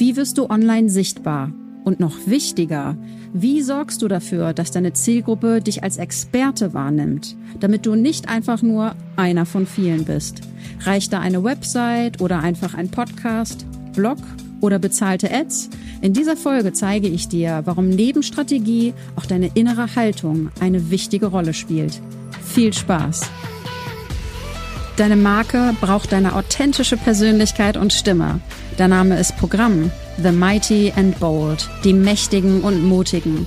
Wie wirst du online sichtbar? Und noch wichtiger, wie sorgst du dafür, dass deine Zielgruppe dich als Experte wahrnimmt, damit du nicht einfach nur einer von vielen bist? Reicht da eine Website oder einfach ein Podcast, Blog oder bezahlte Ads? In dieser Folge zeige ich dir, warum neben Strategie auch deine innere Haltung eine wichtige Rolle spielt. Viel Spaß! Deine Marke braucht deine authentische Persönlichkeit und Stimme. Der Name ist Programm. The Mighty and Bold. Die Mächtigen und Mutigen.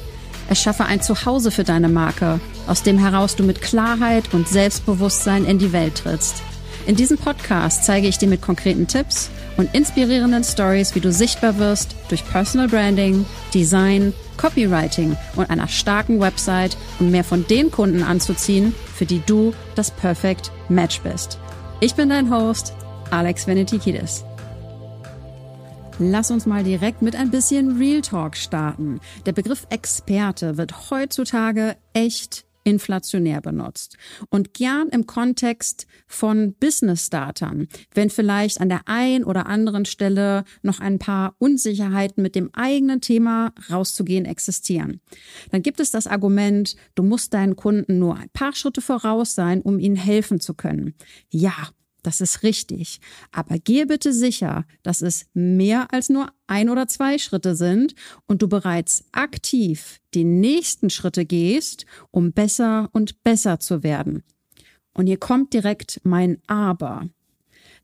Erschaffe ein Zuhause für deine Marke, aus dem heraus du mit Klarheit und Selbstbewusstsein in die Welt trittst. In diesem Podcast zeige ich dir mit konkreten Tipps und inspirierenden Stories, wie du sichtbar wirst durch Personal Branding, Design, Copywriting und einer starken Website, um mehr von den Kunden anzuziehen, für die du das Perfect Match bist. Ich bin dein Host, Alex Venetikidis. Lass uns mal direkt mit ein bisschen Real Talk starten. Der Begriff Experte wird heutzutage echt inflationär benutzt und gern im Kontext von Business-Startern, wenn vielleicht an der einen oder anderen Stelle noch ein paar Unsicherheiten mit dem eigenen Thema rauszugehen existieren. Dann gibt es das Argument, du musst deinen Kunden nur ein paar Schritte voraus sein, um ihnen helfen zu können. Ja, das ist richtig. Aber gehe bitte sicher, dass es mehr als nur ein oder zwei Schritte sind und du bereits aktiv die nächsten Schritte gehst, um besser und besser zu werden. Und hier kommt direkt mein Aber.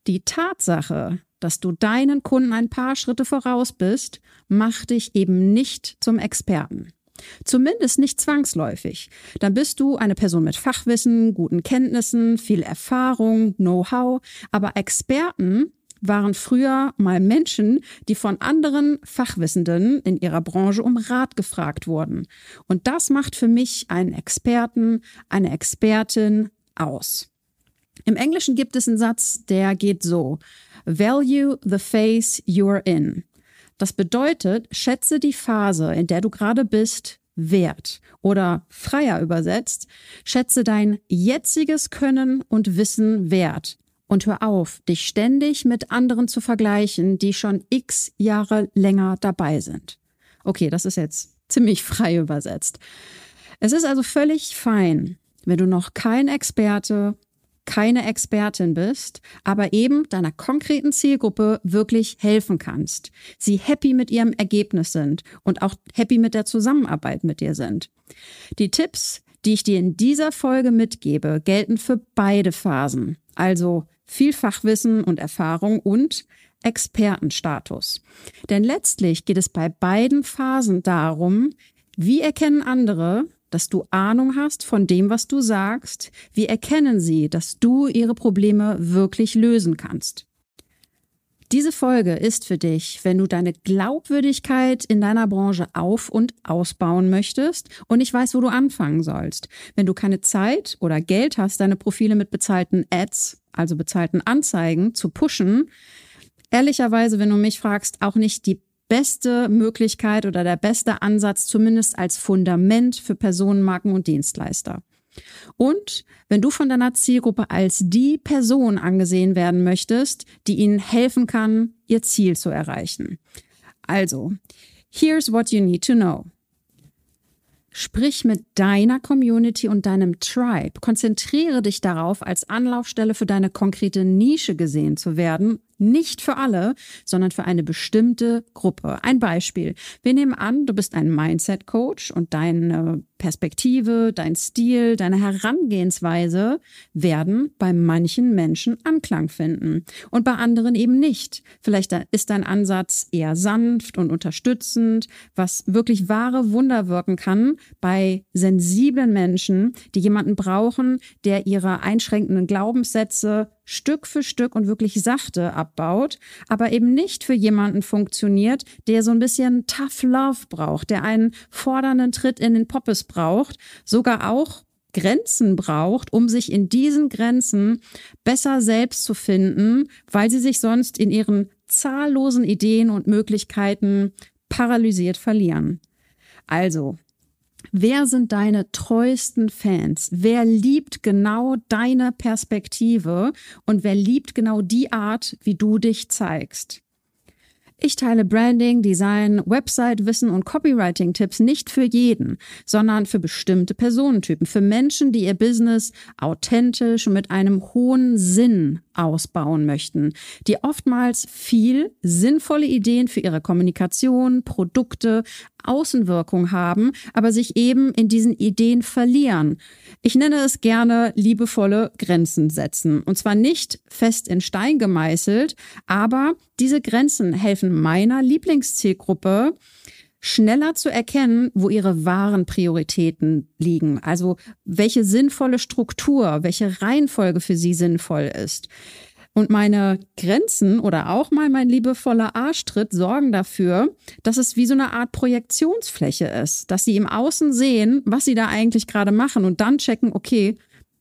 Die Tatsache, dass du deinen Kunden ein paar Schritte voraus bist, macht dich eben nicht zum Experten. Zumindest nicht zwangsläufig. Dann bist du eine Person mit Fachwissen, guten Kenntnissen, viel Erfahrung, Know-how. Aber Experten waren früher mal Menschen, die von anderen Fachwissenden in ihrer Branche um Rat gefragt wurden. Und das macht für mich einen Experten, eine Expertin aus. Im Englischen gibt es einen Satz, der geht so. Value the phase you're in. Das bedeutet, schätze die Phase, in der du gerade bist, wert. Oder freier übersetzt, schätze dein jetziges Können und Wissen wert. Und hör auf, dich ständig mit anderen zu vergleichen, die schon x Jahre länger dabei sind. Okay, das ist jetzt ziemlich frei übersetzt. Es ist also völlig fein, wenn du noch kein Experte keine Expertin bist, aber eben deiner konkreten Zielgruppe wirklich helfen kannst. Sie happy mit ihrem Ergebnis sind und auch happy mit der Zusammenarbeit mit dir sind. Die Tipps, die ich dir in dieser Folge mitgebe, gelten für beide Phasen. Also viel Fachwissen und Erfahrung und Expertenstatus. Denn letztlich geht es bei beiden Phasen darum, wie erkennen andere, dass du Ahnung hast von dem, was du sagst? Wie erkennen sie, dass du ihre Probleme wirklich lösen kannst? Diese Folge ist für dich, wenn du deine Glaubwürdigkeit in deiner Branche auf- und ausbauen möchtest und nicht weißt, wo du anfangen sollst. Wenn du keine Zeit oder Geld hast, deine Profile mit bezahlten Ads, also bezahlten Anzeigen, zu pushen. Ehrlicherweise, wenn du mich fragst, auch nicht die beste Möglichkeit oder der beste Ansatz, zumindest als Fundament für Personenmarken und Dienstleister. Und wenn du von deiner Zielgruppe als die Person angesehen werden möchtest, die ihnen helfen kann, ihr Ziel zu erreichen. Also, here's what you need to know. Sprich mit deiner Community und deinem Tribe. Konzentriere dich darauf, als Anlaufstelle für deine konkrete Nische gesehen zu werden nicht für alle, sondern für eine bestimmte Gruppe. Ein Beispiel. Wir nehmen an, du bist ein Mindset-Coach und deine Perspektive, dein Stil, deine Herangehensweise werden bei manchen Menschen Anklang finden und bei anderen eben nicht. Vielleicht ist dein Ansatz eher sanft und unterstützend, was wirklich wahre Wunder wirken kann bei sensiblen Menschen, die jemanden brauchen, der ihre einschränkenden Glaubenssätze Stück für Stück und wirklich sachte abbaut, aber eben nicht für jemanden funktioniert, der so ein bisschen Tough Love braucht, der einen fordernden Tritt in den Poppes braucht, sogar auch Grenzen braucht, um sich in diesen Grenzen besser selbst zu finden, weil sie sich sonst in ihren zahllosen Ideen und Möglichkeiten paralysiert verlieren. Also, Wer sind deine treuesten Fans? Wer liebt genau deine Perspektive und wer liebt genau die Art, wie du dich zeigst? Ich teile Branding, Design, Website-Wissen und Copywriting-Tipps nicht für jeden, sondern für bestimmte Personentypen, für Menschen, die ihr Business authentisch und mit einem hohen Sinn ausbauen möchten, die oftmals viel sinnvolle Ideen für ihre Kommunikation, Produkte, Außenwirkung haben, aber sich eben in diesen Ideen verlieren. Ich nenne es gerne liebevolle Grenzen setzen. Und zwar nicht fest in Stein gemeißelt, aber diese Grenzen helfen meiner Lieblingszielgruppe, schneller zu erkennen, wo ihre wahren Prioritäten liegen. Also welche sinnvolle Struktur, welche Reihenfolge für sie sinnvoll ist. Und meine Grenzen oder auch mal mein liebevoller Arschtritt sorgen dafür, dass es wie so eine Art Projektionsfläche ist, dass sie im Außen sehen, was sie da eigentlich gerade machen und dann checken, okay,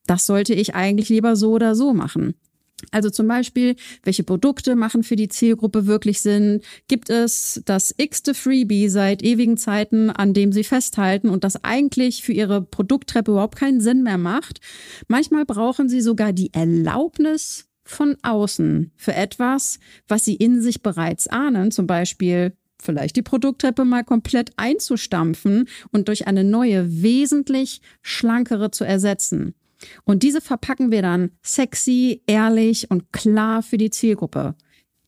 das sollte ich eigentlich lieber so oder so machen. Also zum Beispiel, welche Produkte machen für die Zielgruppe wirklich Sinn? Gibt es das x-te Freebie seit ewigen Zeiten, an dem sie festhalten und das eigentlich für ihre Produkttreppe überhaupt keinen Sinn mehr macht? Manchmal brauchen sie sogar die Erlaubnis von außen für etwas, was sie in sich bereits ahnen, zum Beispiel vielleicht die Produkttreppe mal komplett einzustampfen und durch eine neue, wesentlich schlankere zu ersetzen. Und diese verpacken wir dann sexy, ehrlich und klar für die Zielgruppe.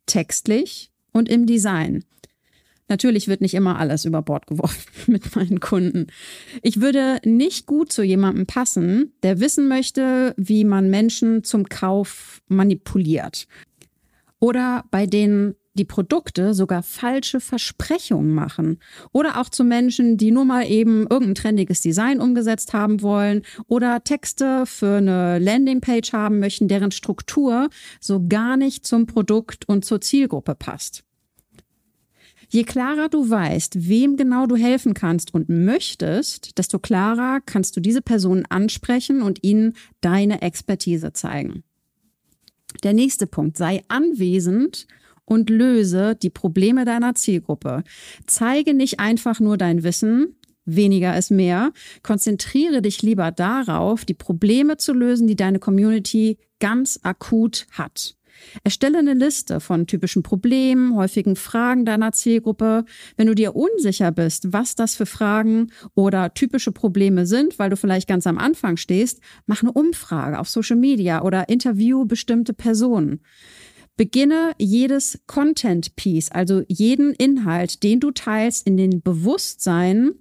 Textlich und im Design. Natürlich wird nicht immer alles über Bord geworfen mit meinen Kunden. Ich würde nicht gut zu jemandem passen, der wissen möchte, wie man Menschen zum Kauf manipuliert. Oder bei denen die Produkte sogar falsche Versprechungen machen. Oder auch zu Menschen, die nur mal eben irgendein trendiges Design umgesetzt haben wollen oder Texte für eine Landingpage haben möchten, deren Struktur so gar nicht zum Produkt und zur Zielgruppe passt. Je klarer du weißt, wem genau du helfen kannst und möchtest, desto klarer kannst du diese Personen ansprechen und ihnen deine Expertise zeigen. Der nächste Punkt, sei anwesend und löse die Probleme deiner Zielgruppe. Zeige nicht einfach nur dein Wissen, weniger ist mehr. Konzentriere dich lieber darauf, die Probleme zu lösen, die deine Community ganz akut hat. Erstelle eine Liste von typischen Problemen, häufigen Fragen deiner Zielgruppe. Wenn du dir unsicher bist, was das für Fragen oder typische Probleme sind, weil du vielleicht ganz am Anfang stehst, mach eine Umfrage auf Social Media oder interview bestimmte Personen. Beginne jedes Content Piece, also jeden Inhalt, den du teilst, in den Bewusstsein,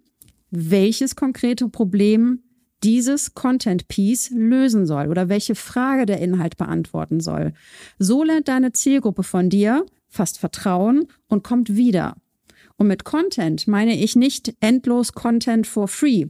welches konkrete Problem dieses Content Piece lösen soll oder welche Frage der Inhalt beantworten soll. So lernt deine Zielgruppe von dir, fast Vertrauen und kommt wieder. Und mit Content meine ich nicht endlos Content for free.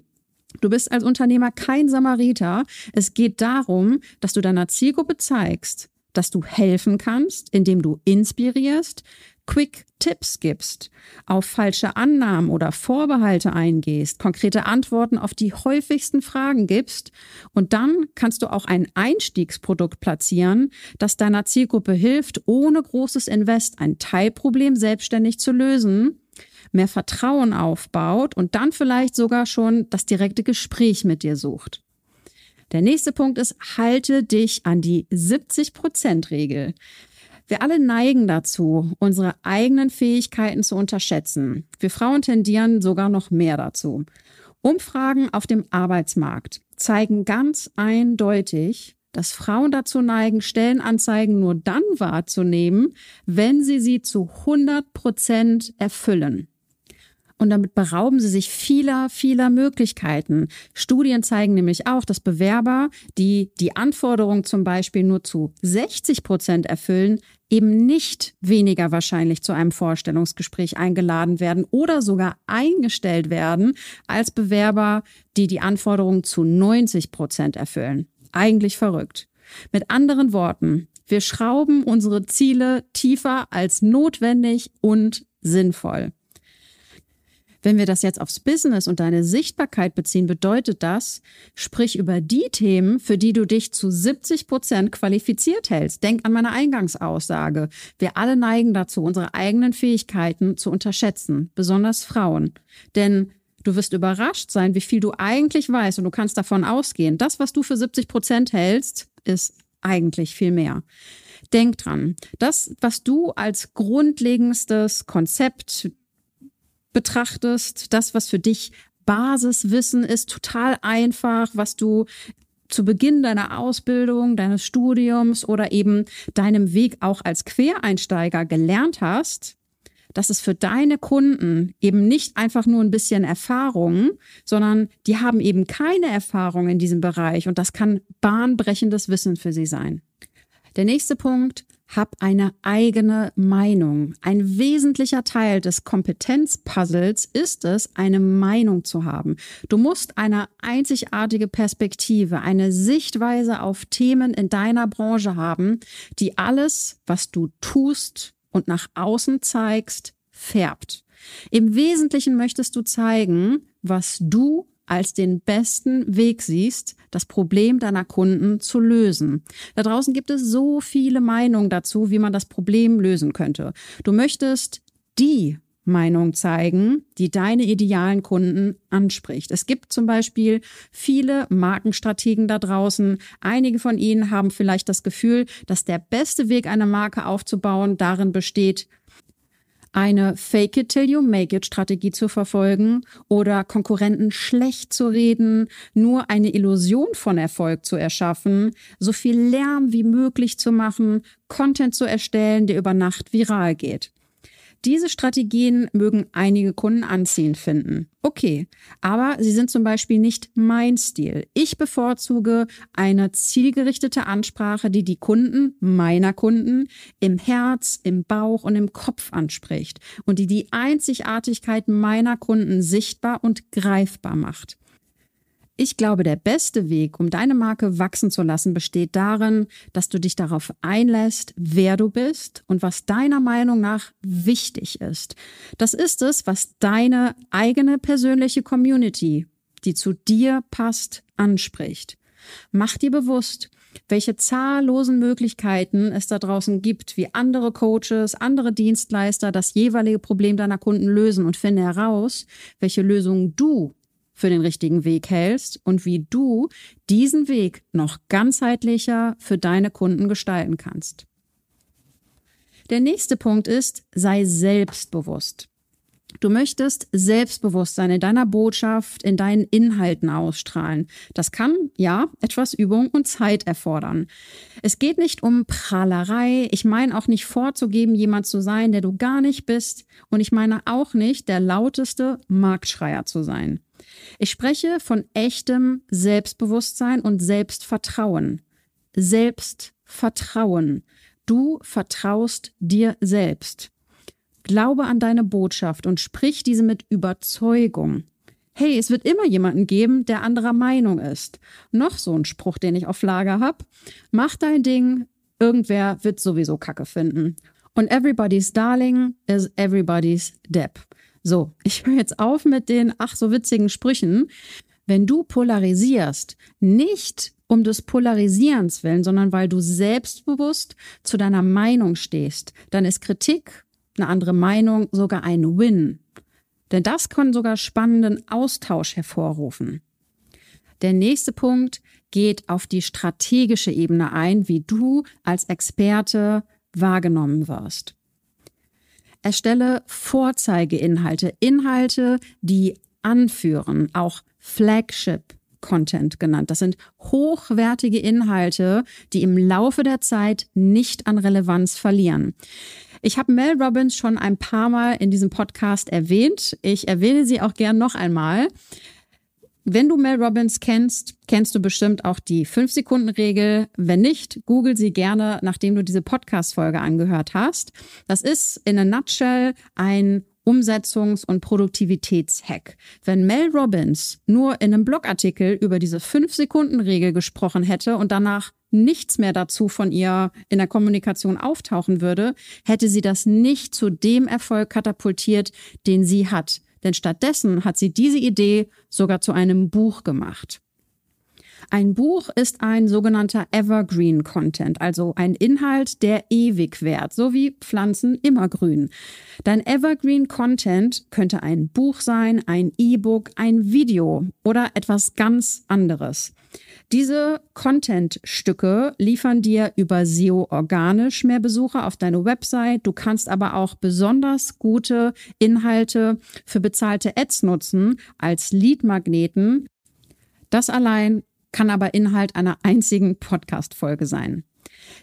Du bist als Unternehmer kein Samariter. Es geht darum, dass du deiner Zielgruppe zeigst, dass du helfen kannst, indem du inspirierst, Quick Tipps gibst, auf falsche Annahmen oder Vorbehalte eingehst, konkrete Antworten auf die häufigsten Fragen gibst und dann kannst du auch ein Einstiegsprodukt platzieren, das deiner Zielgruppe hilft, ohne großes Invest ein Teilproblem selbstständig zu lösen, mehr Vertrauen aufbaut und dann vielleicht sogar schon das direkte Gespräch mit dir sucht. Der nächste Punkt ist, halte dich an die 70-Prozent-Regel. Wir alle neigen dazu, unsere eigenen Fähigkeiten zu unterschätzen. Wir Frauen tendieren sogar noch mehr dazu. Umfragen auf dem Arbeitsmarkt zeigen ganz eindeutig, dass Frauen dazu neigen, Stellenanzeigen nur dann wahrzunehmen, wenn sie sie zu 100 Prozent erfüllen. Und damit berauben sie sich vieler, vieler Möglichkeiten. Studien zeigen nämlich auch, dass Bewerber, die die Anforderungen zum Beispiel nur zu 60 Prozent erfüllen, eben nicht weniger wahrscheinlich zu einem Vorstellungsgespräch eingeladen werden oder sogar eingestellt werden als Bewerber, die die Anforderungen zu 90 Prozent erfüllen. Eigentlich verrückt. Mit anderen Worten, wir schrauben unsere Ziele tiefer als notwendig und sinnvoll. Wenn wir das jetzt aufs Business und deine Sichtbarkeit beziehen, bedeutet das, sprich über die Themen, für die du dich zu 70 Prozent qualifiziert hältst. Denk an meine Eingangsaussage. Wir alle neigen dazu, unsere eigenen Fähigkeiten zu unterschätzen, besonders Frauen. Denn Du wirst überrascht sein, wie viel du eigentlich weißt und du kannst davon ausgehen, das, was du für 70 Prozent hältst, ist eigentlich viel mehr. Denk dran, das, was du als grundlegendstes Konzept betrachtest, das, was für dich Basiswissen ist, total einfach, was du zu Beginn deiner Ausbildung, deines Studiums oder eben deinem Weg auch als Quereinsteiger gelernt hast, das ist für deine Kunden eben nicht einfach nur ein bisschen Erfahrung, sondern die haben eben keine Erfahrung in diesem Bereich und das kann bahnbrechendes Wissen für sie sein. Der nächste Punkt, hab eine eigene Meinung. Ein wesentlicher Teil des Kompetenzpuzzles ist es, eine Meinung zu haben. Du musst eine einzigartige Perspektive, eine Sichtweise auf Themen in deiner Branche haben, die alles, was du tust und nach außen zeigst, färbt. Im Wesentlichen möchtest du zeigen, was du als den besten Weg siehst, das Problem deiner Kunden zu lösen. Da draußen gibt es so viele Meinungen dazu, wie man das Problem lösen könnte. Du möchtest die Meinung zeigen, die deine idealen Kunden anspricht. Es gibt zum Beispiel viele Markenstrategen da draußen. Einige von ihnen haben vielleicht das Gefühl, dass der beste Weg, eine Marke aufzubauen, darin besteht, eine Fake it till you make it Strategie zu verfolgen oder Konkurrenten schlecht zu reden, nur eine Illusion von Erfolg zu erschaffen, so viel Lärm wie möglich zu machen, Content zu erstellen, der über Nacht viral geht. Diese Strategien mögen einige Kunden anziehend finden. Okay, aber sie sind zum Beispiel nicht mein Stil. Ich bevorzuge eine zielgerichtete Ansprache, die die Kunden meiner Kunden im Herz, im Bauch und im Kopf anspricht und die die Einzigartigkeit meiner Kunden sichtbar und greifbar macht. Ich glaube, der beste Weg, um deine Marke wachsen zu lassen, besteht darin, dass du dich darauf einlässt, wer du bist und was deiner Meinung nach wichtig ist. Das ist es, was deine eigene persönliche Community, die zu dir passt, anspricht. Mach dir bewusst, welche zahllosen Möglichkeiten es da draußen gibt, wie andere Coaches, andere Dienstleister das jeweilige Problem deiner Kunden lösen und finde heraus, welche Lösung du für den richtigen Weg hältst und wie du diesen Weg noch ganzheitlicher für deine Kunden gestalten kannst. Der nächste Punkt ist, sei selbstbewusst. Du möchtest Selbstbewusstsein in deiner Botschaft, in deinen Inhalten ausstrahlen. Das kann, ja, etwas Übung und Zeit erfordern. Es geht nicht um Prahlerei. Ich meine auch nicht vorzugeben, jemand zu sein, der du gar nicht bist. Und ich meine auch nicht, der lauteste Marktschreier zu sein. Ich spreche von echtem Selbstbewusstsein und Selbstvertrauen. Selbstvertrauen. Du vertraust dir selbst. Glaube an deine Botschaft und sprich diese mit Überzeugung. Hey, es wird immer jemanden geben, der anderer Meinung ist. Noch so ein Spruch, den ich auf Lager hab. Mach dein Ding, irgendwer wird sowieso Kacke finden. Und everybody's darling is everybody's Depp. So, ich höre jetzt auf mit den ach so witzigen Sprüchen. Wenn du polarisierst, nicht um des Polarisierens willen, sondern weil du selbstbewusst zu deiner Meinung stehst, dann ist Kritik, eine andere Meinung sogar ein Win. Denn das kann sogar spannenden Austausch hervorrufen. Der nächste Punkt geht auf die strategische Ebene ein, wie du als Experte wahrgenommen wirst. Erstelle Vorzeigeinhalte, Inhalte, die anführen, auch Flagship Content genannt. Das sind hochwertige Inhalte, die im Laufe der Zeit nicht an Relevanz verlieren. Ich habe Mel Robbins schon ein paar Mal in diesem Podcast erwähnt. Ich erwähne sie auch gern noch einmal. Wenn du Mel Robbins kennst, kennst du bestimmt auch die 5-Sekunden-Regel. Wenn nicht, google sie gerne, nachdem du diese Podcast-Folge angehört hast. Das ist in a nutshell ein Umsetzungs- und Produktivitätshack. Wenn Mel Robbins nur in einem Blogartikel über diese 5-Sekunden-Regel gesprochen hätte und danach nichts mehr dazu von ihr in der Kommunikation auftauchen würde, hätte sie das nicht zu dem Erfolg katapultiert, den sie hat. Denn stattdessen hat sie diese Idee sogar zu einem Buch gemacht. Ein Buch ist ein sogenannter Evergreen Content, also ein Inhalt, der ewig währt, so wie Pflanzen immer grün. Dein Evergreen Content könnte ein Buch sein, ein E-Book, ein Video oder etwas ganz anderes. Diese Content-Stücke liefern dir über SEO organisch mehr Besucher auf deine Website. Du kannst aber auch besonders gute Inhalte für bezahlte Ads nutzen als Lead-Magneten. Das allein kann aber Inhalt einer einzigen Podcast-Folge sein.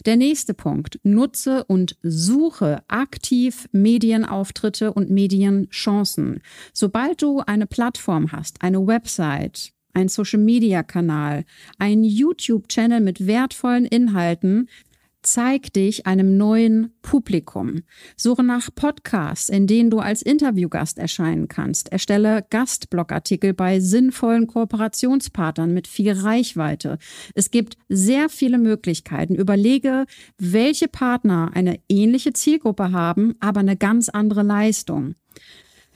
Der nächste Punkt. Nutze und suche aktiv Medienauftritte und Medienchancen. Sobald du eine Plattform hast, eine Website, ein Social-Media-Kanal, ein YouTube-Channel mit wertvollen Inhalten, zeig dich einem neuen Publikum. Suche nach Podcasts, in denen du als Interviewgast erscheinen kannst. Erstelle Gastblogartikel bei sinnvollen Kooperationspartnern mit viel Reichweite. Es gibt sehr viele Möglichkeiten. Überlege, welche Partner eine ähnliche Zielgruppe haben, aber eine ganz andere Leistung.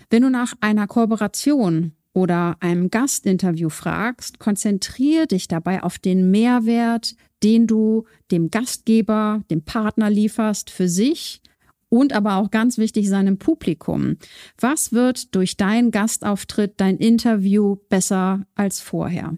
Wenn du nach einer Kooperation oder einem Gastinterview fragst, konzentriere dich dabei auf den Mehrwert, den du dem Gastgeber, dem Partner lieferst für sich und aber auch ganz wichtig seinem Publikum. Was wird durch deinen Gastauftritt, dein Interview besser als vorher?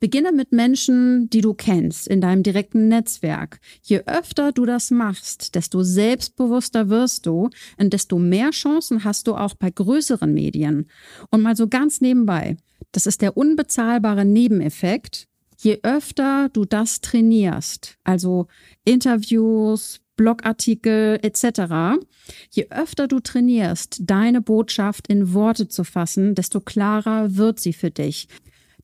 Beginne mit Menschen, die du kennst, in deinem direkten Netzwerk. Je öfter du das machst, desto selbstbewusster wirst du und desto mehr Chancen hast du auch bei größeren Medien. Und mal so ganz nebenbei, das ist der unbezahlbare Nebeneffekt. Je öfter du das trainierst, also Interviews, Blogartikel etc. Je öfter du trainierst, deine Botschaft in Worte zu fassen, desto klarer wird sie für dich.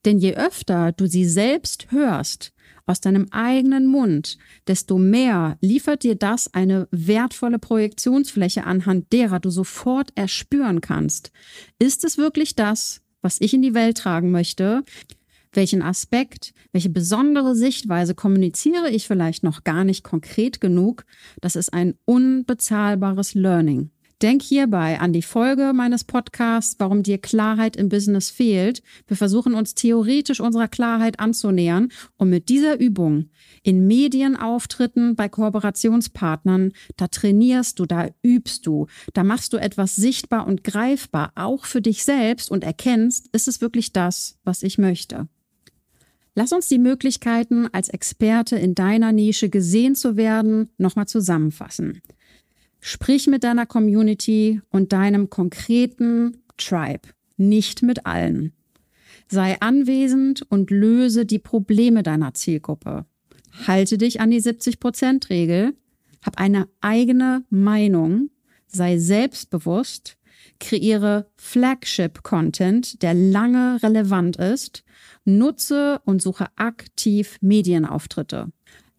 Denn je öfter du sie selbst hörst, aus deinem eigenen Mund, desto mehr liefert dir das eine wertvolle Projektionsfläche anhand derer du sofort erspüren kannst. Ist es wirklich das, was ich in die Welt tragen möchte? Welchen Aspekt, welche besondere Sichtweise kommuniziere ich vielleicht noch gar nicht konkret genug? Das ist ein unbezahlbares Learning. Denk hierbei an die Folge meines Podcasts, warum dir Klarheit im Business fehlt. Wir versuchen uns theoretisch unserer Klarheit anzunähern und mit dieser Übung in Medienauftritten bei Kooperationspartnern, da trainierst du, da übst du, da machst du etwas sichtbar und greifbar, auch für dich selbst und erkennst, ist es wirklich das, was ich möchte. Lass uns die Möglichkeiten, als Experte in deiner Nische gesehen zu werden, nochmal zusammenfassen. Sprich mit deiner Community und deinem konkreten Tribe, nicht mit allen. Sei anwesend und löse die Probleme deiner Zielgruppe. Halte dich an die 70%-Regel, hab eine eigene Meinung, sei selbstbewusst, kreiere Flagship-Content, der lange relevant ist, nutze und suche aktiv Medienauftritte.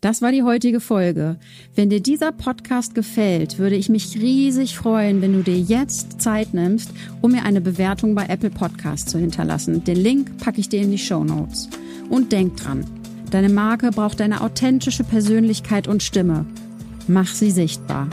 Das war die heutige Folge. Wenn dir dieser Podcast gefällt, würde ich mich riesig freuen, wenn du dir jetzt Zeit nimmst, um mir eine Bewertung bei Apple Podcasts zu hinterlassen. Den Link packe ich dir in die Show Notes. Und denk dran, deine Marke braucht eine authentische Persönlichkeit und Stimme. Mach sie sichtbar.